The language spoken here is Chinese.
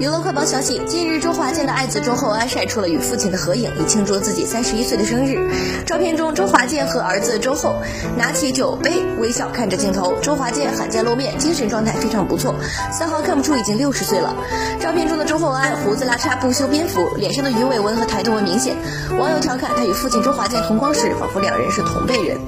娱乐快报消息：近日，周华健的爱子周厚安晒出了与父亲的合影，以庆祝自己三十一岁的生日。照片中，周华健和儿子周厚拿起酒杯，微笑看着镜头。周华健罕见露面，精神状态非常不错，丝毫看不出已经六十岁了。照片中的周厚安胡子拉碴，不修边幅，脸上的鱼尾纹和抬头纹明显。网友调侃他与父亲周华健同框时，仿佛两人是同辈人。